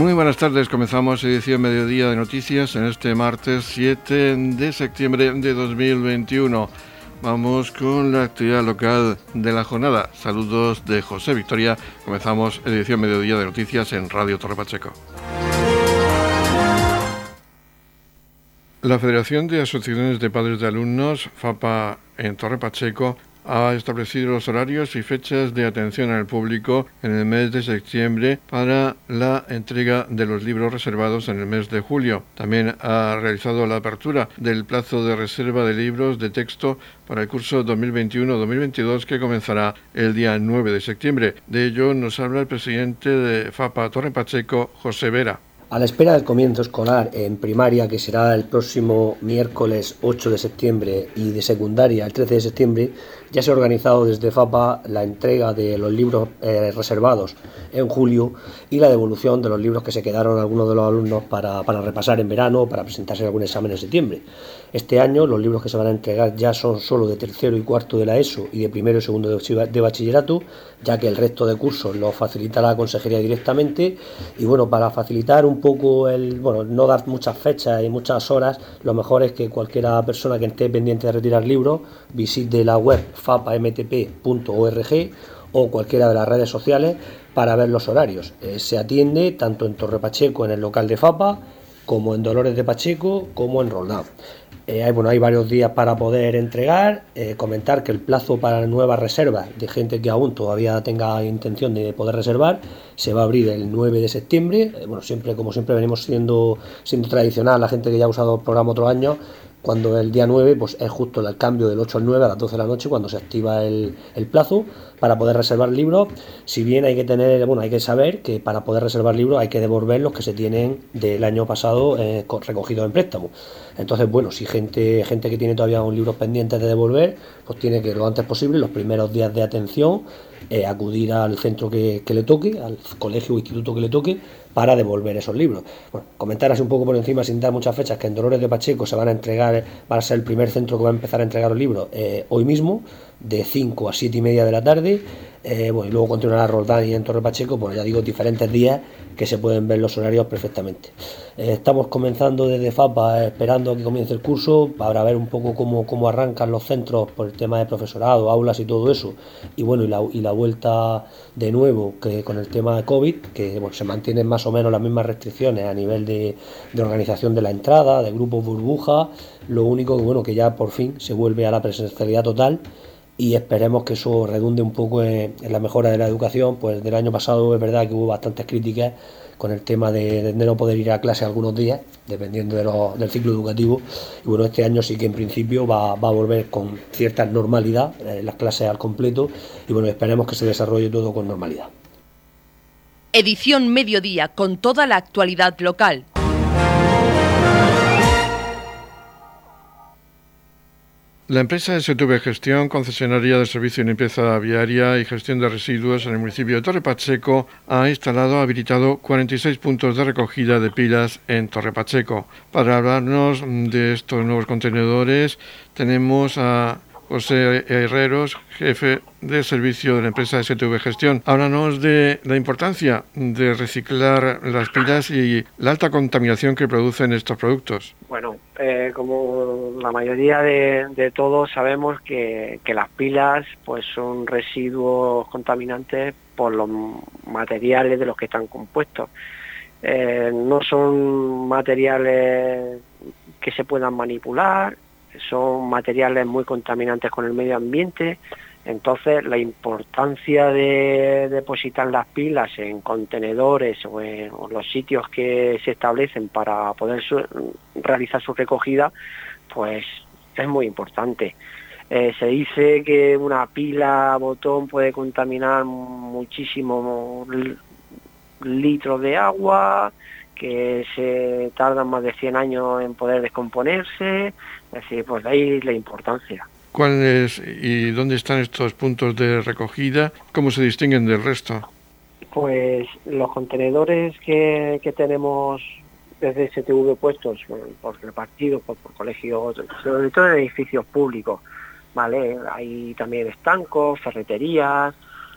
Muy buenas tardes, comenzamos edición Mediodía de Noticias en este martes 7 de septiembre de 2021. Vamos con la actividad local de la jornada. Saludos de José Victoria. Comenzamos edición Mediodía de Noticias en Radio Torre Pacheco. La Federación de Asociaciones de Padres de Alumnos, FAPA en Torre Pacheco, ha establecido los horarios y fechas de atención al público en el mes de septiembre para la entrega de los libros reservados en el mes de julio. También ha realizado la apertura del plazo de reserva de libros de texto para el curso 2021-2022 que comenzará el día 9 de septiembre. De ello nos habla el presidente de FAPA Torre Pacheco, José Vera. A la espera del comienzo escolar en primaria, que será el próximo miércoles 8 de septiembre, y de secundaria el 13 de septiembre, ya se ha organizado desde FAPA la entrega de los libros eh, reservados en julio y la devolución de los libros que se quedaron algunos de los alumnos para, para repasar en verano o para presentarse en algún examen en septiembre. Este año los libros que se van a entregar ya son solo de tercero y cuarto de la ESO y de primero y segundo de bachillerato, ya que el resto de cursos los facilita la consejería directamente. Y bueno, para facilitar un poco el, bueno, no dar muchas fechas y muchas horas, lo mejor es que cualquiera persona que esté pendiente de retirar libros visite la web fapamtp.org o cualquiera de las redes sociales para ver los horarios. Eh, se atiende tanto en Torre Pacheco, en el local de FAPA, como en Dolores de Pacheco, como en Roldán. Eh, hay, bueno, hay varios días para poder entregar. Eh, comentar que el plazo para nuevas reservas de gente que aún todavía tenga intención de poder reservar se va a abrir el 9 de septiembre. bueno, siempre, como siempre, venimos siendo, siendo tradicional, la gente que ya ha usado el programa otro año, cuando el día 9 pues es justo el cambio del 8 al 9 a las 12 de la noche cuando se activa el, plazo para poder reservar libros si bien hay que tener bueno hay que saber que para poder reservar libros hay que devolver los que se tienen del año pasado eh, recogidos en préstamo entonces bueno si gente gente que tiene todavía un libros pendientes de devolver pues tiene que lo antes posible los primeros días de atención eh, acudir al centro que, le toque al colegio o instituto que le toque para devolver esos libros. Bueno, comentar así un poco por encima, sin dar muchas fechas, que en Dolores de Pacheco se van a entregar, va a ser el primer centro que va a empezar a entregar los libros eh, hoy mismo, de 5 a 7 y media de la tarde. Eh, bueno, y luego continuará Roldán y en Torre Pacheco, pues ya digo, diferentes días que se pueden ver los horarios perfectamente. Eh, estamos comenzando desde FAPA, esperando que comience el curso, para ver un poco cómo, cómo arrancan los centros por el tema de profesorado, aulas y todo eso. Y bueno, y la, y la vuelta de nuevo que con el tema de COVID, que bueno, se mantienen más o menos las mismas restricciones a nivel de, de organización de la entrada, de grupos burbuja, lo único que bueno, que ya por fin se vuelve a la presencialidad total y esperemos que eso redunde un poco en, la mejora de la educación. Pues del año pasado es verdad que hubo bastantes críticas con el tema de, no poder ir a clase algunos días, dependiendo del ciclo educativo. Y bueno, este año sí que en principio va, a volver con cierta normalidad, eh, las clases al completo, y bueno, esperemos que se desarrolle todo con normalidad. Edición Mediodía con toda la actualidad local. La empresa STV Gestión, concesionaria de servicio de limpieza viaria y gestión de residuos en el municipio de Torre Pacheco, ha instalado, habilitado 46 puntos de recogida de pilas en Torre Pacheco. Para hablarnos de estos nuevos contenedores, tenemos a José Herreros, jefe de servicio de la empresa STV Gestión. Háblanos de la importancia de reciclar las pilas y la alta contaminación que producen estos productos. Bueno, eh, como la mayoría de, todos sabemos que, las pilas pues son residuos contaminantes por los materiales de los que están compuestos. Eh, no son materiales que se puedan manipular, son materiales muy contaminantes con el medio ambiente, entonces la importancia de depositar las pilas en contenedores o en los sitios que se establecen para poder realizar su recogida, pues es muy importante. Eh, se dice que una pila botón puede contaminar muchísimos litros de agua, que se tardan más de 100 años en poder descomponerse, es decir, pues de ahí la importancia. ¿Cuáles y dónde están estos puntos de recogida? ¿Cómo se distinguen del resto? Pues los contenedores que, tenemos desde STV puestos por repartidos por, por colegios, sobre todo en edificios públicos, ¿vale? Hay también estancos, ferreterías,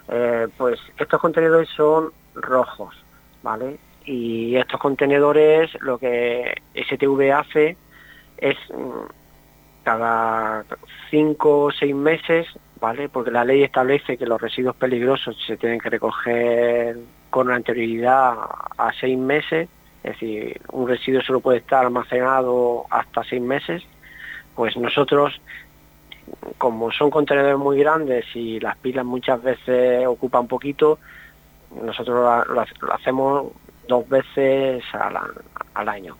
eh, pues estos contenedores son rojos, ¿vale? Y estos contenedores, lo que STV hace es mm, cada cinco o seis meses, ¿vale? Porque la ley establece que los residuos peligrosos se tienen que recoger con anterioridad a seis meses, es decir, un residuo solo puede estar almacenado hasta seis meses, pues nosotros, como son contenedores muy grandes y las pilas muchas veces ocupan poquito, nosotros lo, hacemos dos veces al año.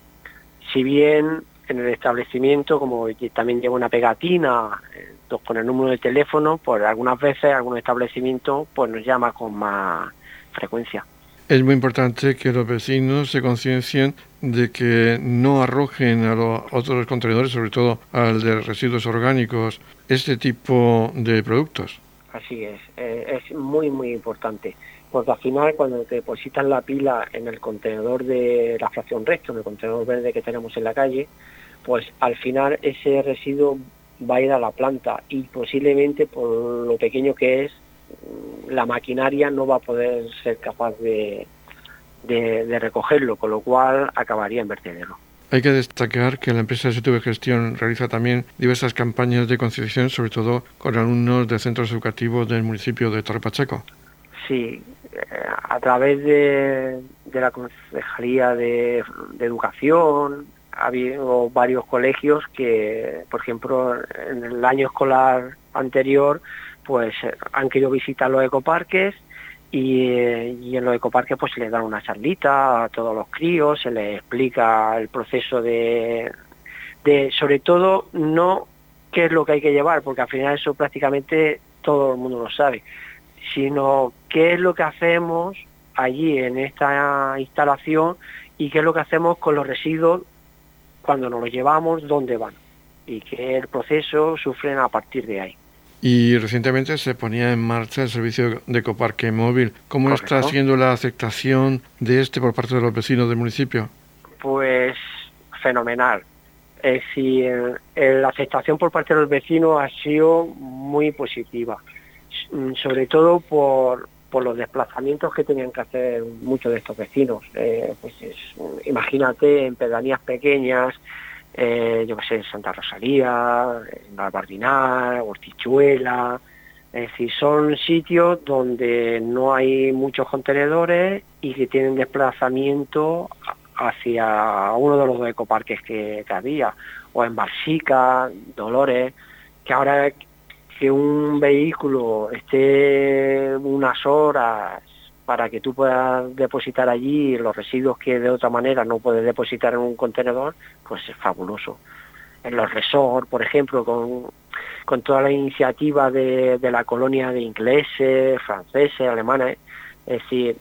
Si bien en el establecimiento, como también lleva una pegatina eh, con el número de teléfono, pues algunas veces algún establecimiento pues nos llama con más frecuencia. Es muy importante que los vecinos se conciencien de que no arrojen a los otros contenedores, sobre todo al de residuos orgánicos, este tipo de productos. Así es, eh, es muy, muy importante porque al final cuando te depositan la pila en el contenedor de la fracción recto, en el contenedor verde que tenemos en la calle, pues al final ese residuo va a ir a la planta y posiblemente por lo pequeño que es, la maquinaria no va a poder ser capaz de, de, recogerlo, con lo cual acabaría en vertedero. Hay que destacar que la empresa STV Gestión realiza también diversas campañas de concienciación, sobre todo con alumnos de centros educativos del municipio de Torre Pacheco. Sí, a través de, la Concejalía de, Educación ha habido varios colegios que, por ejemplo, en el año escolar anterior, pues han querido visitar los ecoparques y, en los ecoparques pues se les da una charlita a todos los críos, se les explica el proceso de, sobre todo, no qué es lo que hay que llevar, porque al final eso prácticamente todo el mundo lo sabe, sino qué es lo que hacemos allí en esta instalación y qué es lo que hacemos con los residuos cuando nos los llevamos, dónde van y qué el proceso sufren a partir de ahí. Y recientemente se ponía en marcha el servicio de ecoparque móvil. ¿Cómo está siendo la aceptación de este por parte de los vecinos del municipio? Pues fenomenal. Es decir, la aceptación por parte de los vecinos ha sido muy positiva. Mm, sobre todo por, los desplazamientos que tenían que hacer muchos de estos vecinos. Eh, pues imagínate en pedanías pequeñas, eh, yo que sé, Santa Rosalía, en Bardinar, Hortichuela, es decir, son sitios donde no hay muchos contenedores y que tienen desplazamiento hacia uno de los ecoparques que, que había, o en Barsica, Dolores, que ahora que un vehículo esté unas horas para que tú puedas depositar allí los residuos que de otra manera no puedes depositar en un contenedor, pues es fabuloso. En los resorts, por ejemplo, con, con toda la iniciativa de, la colonia de ingleses, franceses, alemanes, es decir,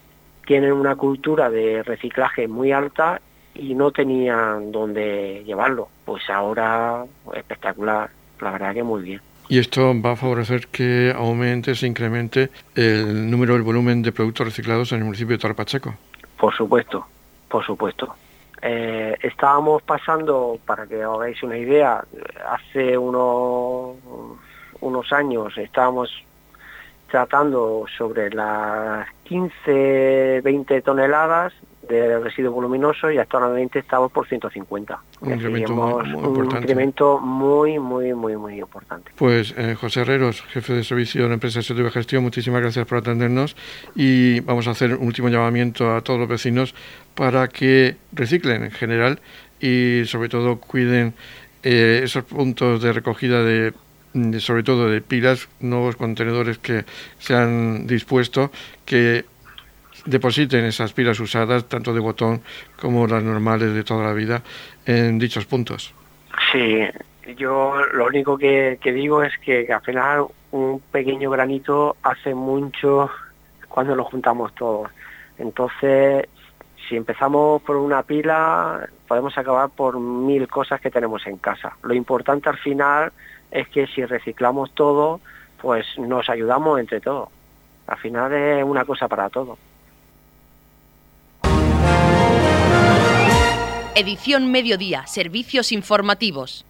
tienen una cultura de reciclaje muy alta y no tenían dónde llevarlo. Pues ahora espectacular, la verdad que muy bien. Y esto va a favorecer que aumente, se incremente el número, el volumen de productos reciclados en el municipio de Torre Pacheco. Por supuesto, por supuesto. Eh, estábamos pasando, para que os hagáis una idea, hace unos, unos años estábamos tratando sobre las 15, 20 toneladas de residuo voluminoso y actualmente estamos por 150. Un incremento muy, muy, muy, muy, importante. Pues eh, José Herreros, jefe de servicio de la empresa de Gestión, muchísimas gracias por atendernos y vamos a hacer un último llamamiento a todos los vecinos para que reciclen en general y sobre todo cuiden eh, esos puntos de recogida de sobre todo de pilas, nuevos contenedores que se han dispuesto, que depositen esas pilas usadas, tanto de botón como las normales de toda la vida, en dichos puntos. Sí, yo lo único que, digo es que, al final un pequeño granito hace mucho cuando lo juntamos todos. Entonces, si empezamos por una pila, podemos acabar por mil cosas que tenemos en casa. Lo importante al final es que si reciclamos todo, pues nos ayudamos entre todos. Al final es una cosa para todos. Edición Mediodía, Servicios Informativos.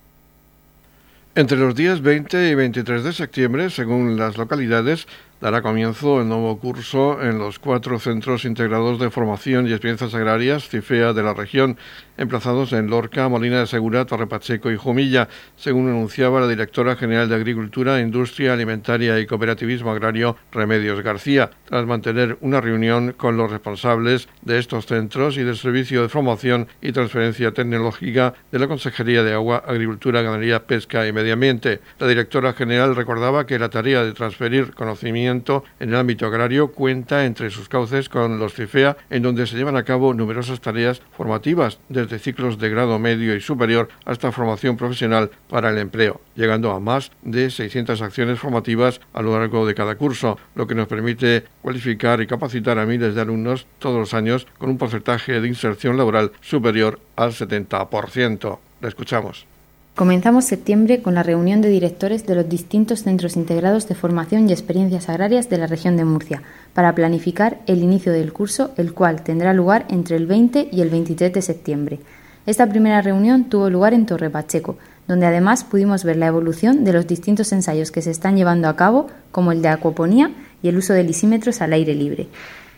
Entre los días 20 y 23 de septiembre, según las localidades, dará comienzo el nuevo curso en los cuatro centros integrados de formación y experiencias agrarias CIFEA de la región, emplazados en Lorca, Molina de Segura, Torre Pacheco y Jumilla, según anunciaba la directora general de Agricultura, Industria Alimentaria y Cooperativismo Agrario, Remedios García, tras mantener una reunión con los responsables de estos centros y del Servicio de Formación y Transferencia Tecnológica de la Consejería de Agua, Agricultura, Ganadería, Pesca y Medio Ambiente. La directora general recordaba que la tarea de transferir conocimiento en el ámbito agrario cuenta entre sus cauces con los CIFEA, en donde se llevan a cabo numerosas tareas formativas de de ciclos de grado medio y superior hasta formación profesional para el empleo, llegando a más de 600 acciones formativas a lo largo de cada curso, lo que nos permite cualificar y capacitar a miles de alumnos todos los años con un porcentaje de inserción laboral superior al 70%. La escuchamos. Comenzamos septiembre con la reunión de directores de los distintos centros integrados de formación y experiencias agrarias de la región de Murcia para planificar el inicio del curso, el cual tendrá lugar entre el 20 y el 23 de septiembre. Esta primera reunión tuvo lugar en Torre Pacheco, donde además pudimos ver la evolución de los distintos ensayos que se están llevando a cabo, como el de acuaponía y el uso de lisímetros al aire libre.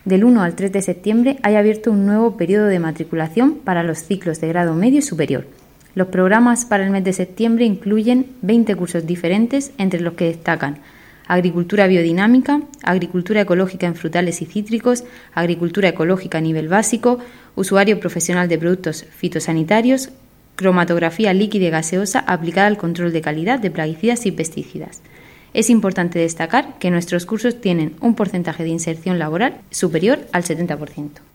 Del 1 al 3 de septiembre hay abierto un nuevo periodo de matriculación para los ciclos de grado medio y superior. Los programas para el mes de septiembre incluyen 20 cursos diferentes, entre los que destacan agricultura biodinámica, agricultura ecológica en frutales y cítricos, agricultura ecológica a nivel básico, usuario profesional de productos fitosanitarios, cromatografía líquida y gaseosa aplicada al control de calidad de plaguicidas y pesticidas. Es importante destacar que nuestros cursos tienen un porcentaje de inserción laboral superior al 70%.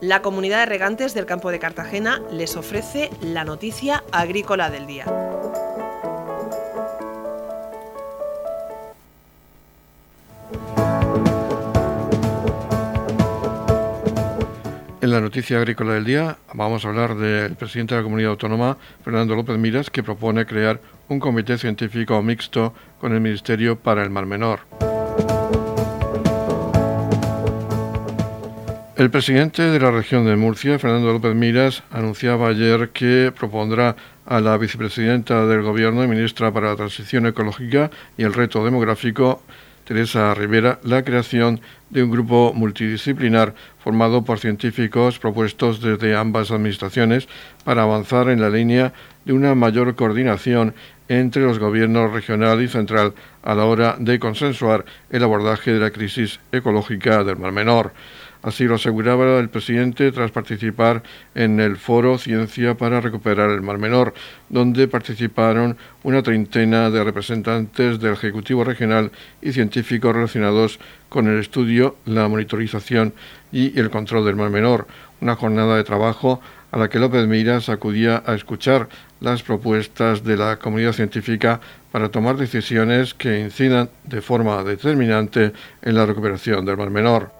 La comunidad de regantes del campo de Cartagena les ofrece la noticia agrícola del día. En la noticia agrícola del día vamos a hablar del presidente de la comunidad autónoma, Fernando López Miras, que propone crear un comité científico mixto con el Ministerio para el Mar Menor. El presidente de la región de Murcia, Fernando López Miras, anunciaba ayer que propondrá a la vicepresidenta del Gobierno y ministra para la Transición Ecológica y el Reto Demográfico, Teresa Rivera, la creación de un grupo multidisciplinar formado por científicos propuestos desde ambas administraciones para avanzar en la línea de una mayor coordinación entre los gobiernos regional y central a la hora de consensuar el abordaje de la crisis ecológica del Mar Menor. Así lo aseguraba el presidente tras participar en el foro Ciencia para Recuperar el Mar Menor, donde participaron una treintena de representantes del Ejecutivo Regional y científicos relacionados con el estudio, la monitorización y el control del Mar Menor, una jornada de trabajo a la que López Miras acudía a escuchar las propuestas de la comunidad científica para tomar decisiones que incidan de forma determinante en la recuperación del Mar Menor.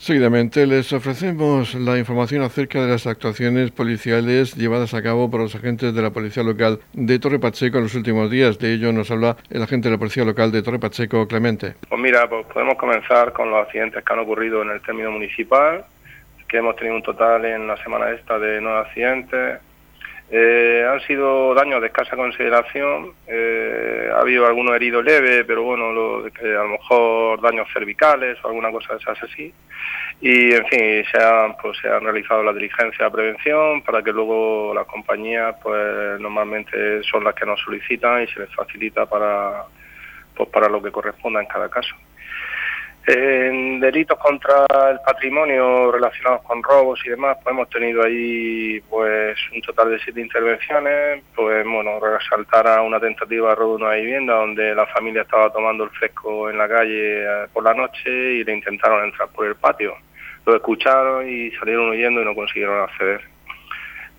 Seguidamente les ofrecemos la información acerca de las actuaciones policiales llevadas a cabo por los agentes de la Policía Local de Torre Pacheco en los últimos días. De ello nos habla el agente de la Policía Local de Torre Pacheco, Clemente. Pues mira, pues podemos comenzar con los accidentes que han ocurrido en el término municipal, que hemos tenido un total en la semana esta de nueve accidentes. Eh, han sido daños de escasa consideración, eh, ha habido algunos heridos leves, pero bueno, lo, a lo mejor daños cervicales o alguna cosa de esas así. Y en fin, se han, pues, se han realizado la diligencia de prevención para que luego las compañías, pues normalmente son las que nos solicitan y se les facilita para, pues, para lo que corresponda en cada caso. En delitos contra el patrimonio relacionados con robos y demás, pues hemos tenido ahí pues un total de siete intervenciones, pues bueno, resaltar a una tentativa de robo de una vivienda donde la familia estaba tomando el fresco en la calle eh, por la noche y le intentaron entrar por el patio. Lo escucharon y salieron huyendo y no consiguieron acceder.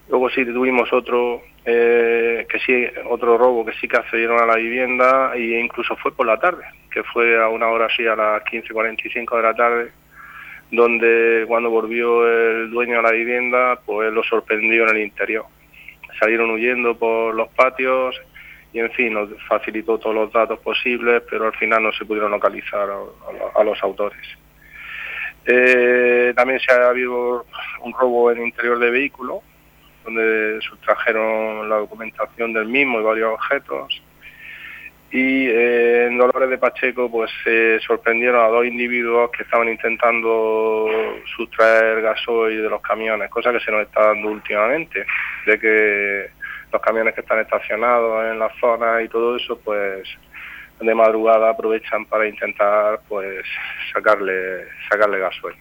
Luego sí tuvimos otro eh, que sí otro robo que sí que accedieron a la vivienda e incluso fue por la tarde que fue a una hora así a las 15.45 de la tarde, donde cuando volvió el dueño a la vivienda, pues lo sorprendió en el interior. Salieron huyendo por los patios y en fin, nos facilitó todos los datos posibles, pero al final no se pudieron localizar a, los autores. Eh, también se ha habido un robo en el interior de vehículo, donde sustrajeron la documentación del mismo y varios objetos y eh, en Dolores de Pacheco pues se sorprendieron a dos individuos que estaban intentando sustraer gasoil de los camiones, cosa que se nos está dando últimamente, de que los camiones que están estacionados en la zona y todo eso pues de madrugada aprovechan para intentar pues sacarle sacarle gasoil.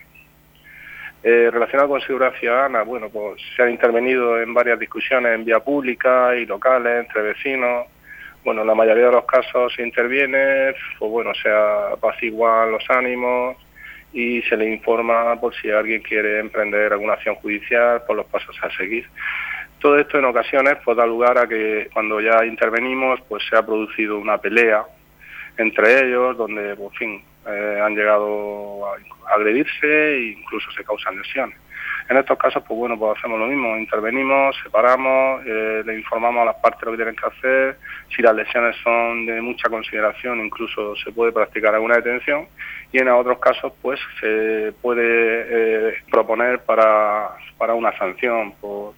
Eh, relacionado con seguridad ciudadana, bueno, pues se han intervenido en varias discusiones en vía pública y locales entre vecinos bueno, en la mayoría de los casos se interviene, pues bueno, se apaciguan los ánimos y se le informa por si alguien quiere emprender alguna acción judicial, por los pasos a seguir. Todo esto en ocasiones pues da lugar a que cuando ya intervenimos pues se ha producido una pelea entre ellos donde por fin eh, han llegado a agredirse e incluso se causan lesiones. En estos casos, pues bueno, pues hacemos lo mismo, intervenimos, separamos, eh, le informamos a las partes lo que tienen que hacer, si las lesiones son de mucha consideración, incluso se puede practicar alguna detención, y en otros casos, pues se puede eh, proponer para, para una sanción por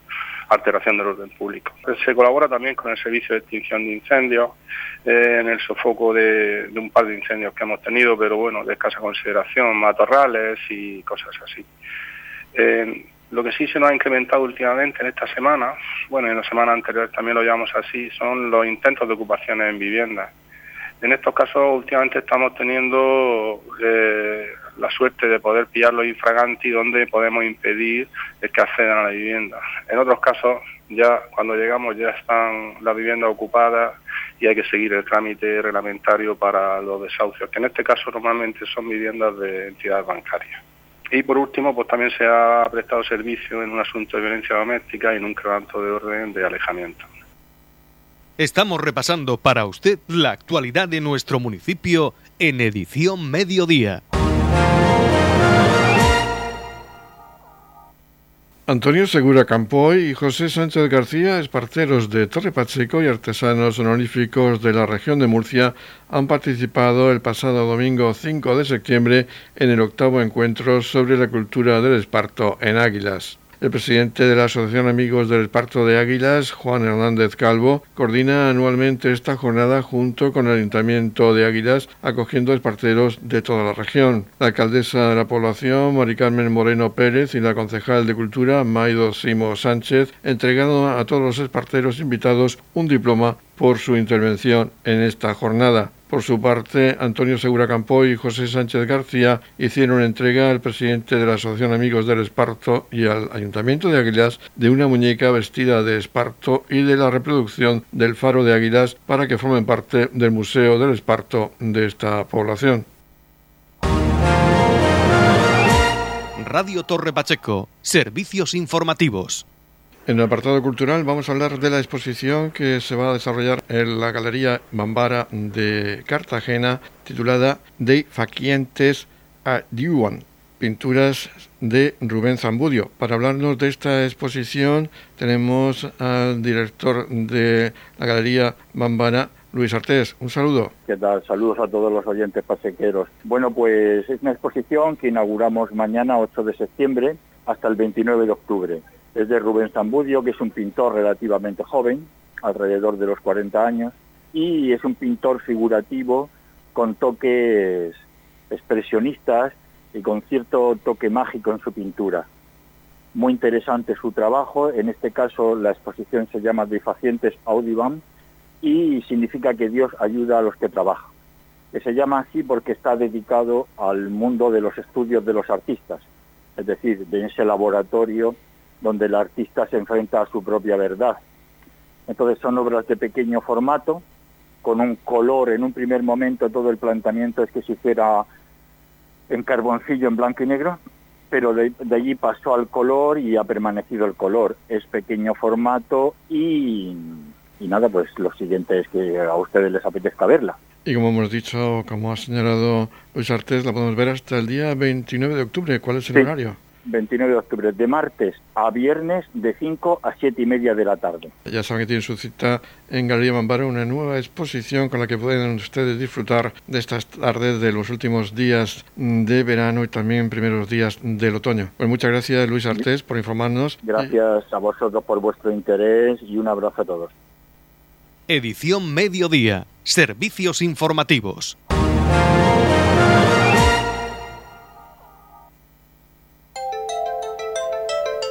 alteración del orden público. Se colabora también con el servicio de extinción de incendios eh, en el sofoco de, un par de incendios que hemos tenido, pero bueno, de escasa consideración, matorrales y cosas así. Eh, lo que sí se nos ha incrementado últimamente en esta semana, bueno, en la semana anterior también lo llamamos así, son los intentos de ocupaciones en viviendas. En estos casos últimamente estamos teniendo eh, la suerte de poder pillar los infraganti donde podemos impedir que accedan a la vivienda. En otros casos ya cuando llegamos ya están las viviendas ocupadas y hay que seguir el trámite reglamentario para los desahucios, que en este caso normalmente son viviendas de entidades bancarias. Y por último, pues también se ha prestado servicio en un asunto de violencia doméstica y en un quebranto de orden de alejamiento. Estamos repasando para usted la actualidad de nuestro municipio en edición mediodía. Antonio Segura Campoy y José Sánchez García, esparteros de Torre Pacheco y artesanos honoríficos de la región de Murcia, han participado el pasado domingo 5 de septiembre en el octavo encuentro sobre la cultura del esparto en Águilas. El presidente de la Asociación Amigos del Esparto de Águilas, Juan Hernández Calvo, coordina anualmente esta jornada junto con el Ayuntamiento de Águilas, acogiendo esparteros de toda la región. La alcaldesa de la población, Mari Carmen Moreno Pérez, y la concejal de Cultura, Maido Simo Sánchez, entregaron a todos los esparteros invitados un diploma por su intervención en esta jornada. Por su parte, Antonio Segura Campoy y José Sánchez García hicieron entrega al presidente de la Asociación Amigos del Esparto y al Ayuntamiento de Águilas de una muñeca vestida de esparto y de la reproducción del faro de Águilas para que formen parte del Museo del Esparto de esta población. Radio Torre Pacheco, servicios informativos. En el apartado cultural vamos a hablar de la exposición que se va a desarrollar en la Galería Bambara de Cartagena titulada De Faquientes a Diuan, pinturas de Rubén Zambudio. Para hablarnos de esta exposición tenemos al director de la Galería Bambara, Luis Artés, un saludo. ¿Qué tal? Saludos a todos los oyentes pasequeros. Bueno, pues es una exposición que inauguramos mañana 8 de septiembre hasta el 29 de octubre Es de Rubén Zambudio, que es un pintor relativamente joven, alrededor de los 40 años, y es un pintor figurativo con toques expresionistas y con cierto toque mágico en su pintura. Muy interesante su trabajo, en este caso la exposición se llama Difacientes Audibam y significa que Dios ayuda a los que trabajan. Se llama así porque está dedicado al mundo de los estudios de los artistas, es decir, de ese laboratorio donde el artista se enfrenta a su propia verdad. Entonces son obras de pequeño formato, con un color, en un primer momento todo el planteamiento es que se hiciera en carboncillo en blanco y negro, pero de, allí pasó al color y ha permanecido el color. Es pequeño formato y, y nada, pues lo siguiente es que a ustedes les apetezca verla. Y como hemos dicho, como ha señalado Luis Artés, la podemos ver hasta el día 29 de octubre. ¿Cuál es el horario? 29 de octubre, de martes a viernes de 5 a 7 y media de la tarde. Ya saben que tienen su cita en Galería Mambaro, una nueva exposición con la que pueden ustedes disfrutar de estas tardes de los últimos días de verano y también primeros días del otoño. Pues muchas gracias Luis Artés por informarnos. Gracias a vosotros por vuestro interés y un abrazo a todos. Edición Mediodía. Servicios informativos.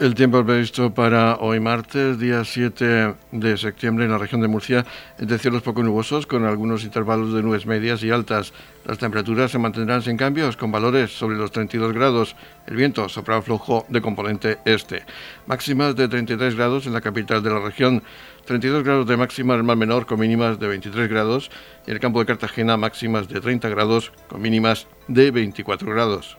El tiempo previsto para hoy martes, día 7 de septiembre en la región de Murcia es de cielos poco nubosos con algunos intervalos de nubes medias y altas. Las temperaturas se mantendrán sin cambios con valores sobre los 32 grados. El viento sopra flujo de componente este. Máximas de 33 grados en la capital de la región. 32 grados de máxima en el mar menor con mínimas de 23 grados y en el campo de Cartagena máximas de 30 grados con mínimas de 24 grados.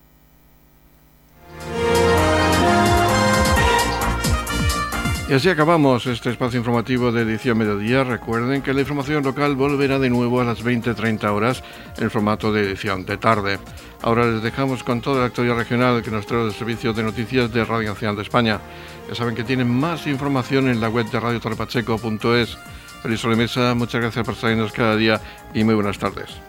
Y así acabamos este espacio informativo de edición mediodía. Recuerden que la información local volverá de nuevo a las 20-30 horas en formato de edición de tarde. Ahora les dejamos con toda la actualidad regional que nos trae el Servicio de Noticias de Radio Nacional de España. Ya saben que tienen más información en la web de radiotorrepacheco.es. Feliz sobremesa, muchas gracias por estarnos cada día y muy buenas tardes.